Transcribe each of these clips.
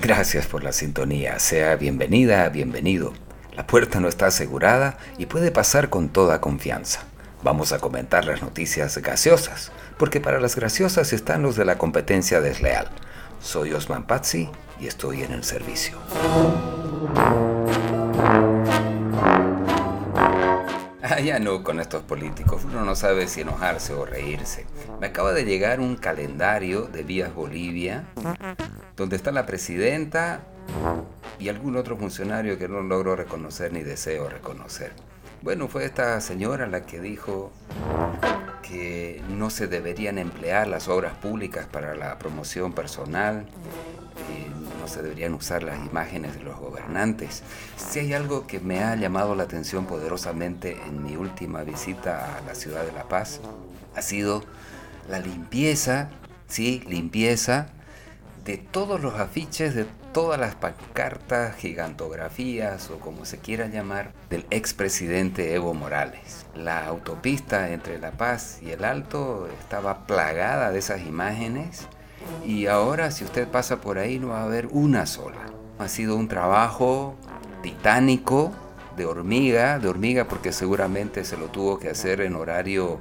Gracias por la sintonía, sea bienvenida, bienvenido. La puerta no está asegurada y puede pasar con toda confianza. Vamos a comentar las noticias graciosas, porque para las graciosas están los de la competencia desleal. Soy Osman Pazzi y estoy en el servicio. Ah, ya no con estos políticos, uno no sabe si enojarse o reírse. Me acaba de llegar un calendario de Vías Bolivia, donde está la presidenta y algún otro funcionario que no logro reconocer ni deseo reconocer. Bueno, fue esta señora la que dijo que no se deberían emplear las obras públicas para la promoción personal, eh, se deberían usar las imágenes de los gobernantes. Si hay algo que me ha llamado la atención poderosamente en mi última visita a la ciudad de La Paz, ha sido la limpieza, sí, limpieza de todos los afiches, de todas las pancartas, gigantografías o como se quiera llamar, del expresidente Evo Morales. La autopista entre La Paz y el Alto estaba plagada de esas imágenes y ahora si usted pasa por ahí no va a haber una sola. Ha sido un trabajo titánico de hormiga, de hormiga porque seguramente se lo tuvo que hacer en horario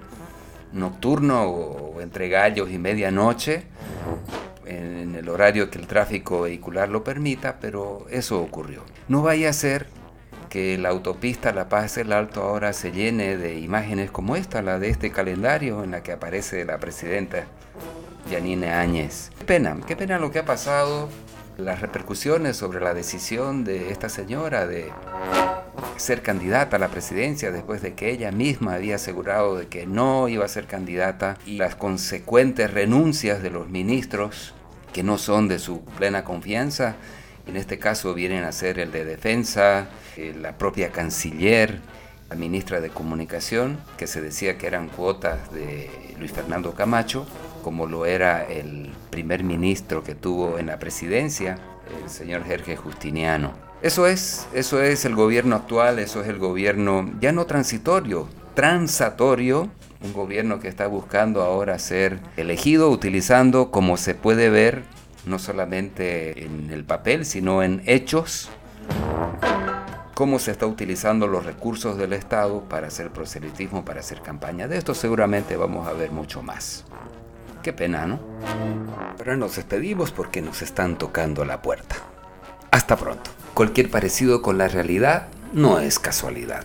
nocturno o entre gallos y medianoche en el horario que el tráfico vehicular lo permita, pero eso ocurrió. No vaya a ser que la autopista La Paz del Alto ahora se llene de imágenes como esta, la de este calendario en la que aparece la presidenta Yanine Áñez. Qué pena, qué pena lo que ha pasado, las repercusiones sobre la decisión de esta señora de ser candidata a la presidencia después de que ella misma había asegurado de que no iba a ser candidata y las consecuentes renuncias de los ministros que no son de su plena confianza, en este caso vienen a ser el de defensa, eh, la propia canciller, la ministra de comunicación, que se decía que eran cuotas de Luis Fernando Camacho, como lo era el primer ministro que tuvo en la presidencia, el señor Jorge Justiniano. Eso es, eso es el gobierno actual, eso es el gobierno ya no transitorio, transatorio, un gobierno que está buscando ahora ser elegido utilizando, como se puede ver, no solamente en el papel, sino en hechos, cómo se está utilizando los recursos del Estado para hacer proselitismo, para hacer campaña. De esto seguramente vamos a ver mucho más. Qué pena, ¿no? Pero nos despedimos porque nos están tocando la puerta. Hasta pronto. Cualquier parecido con la realidad no es casualidad.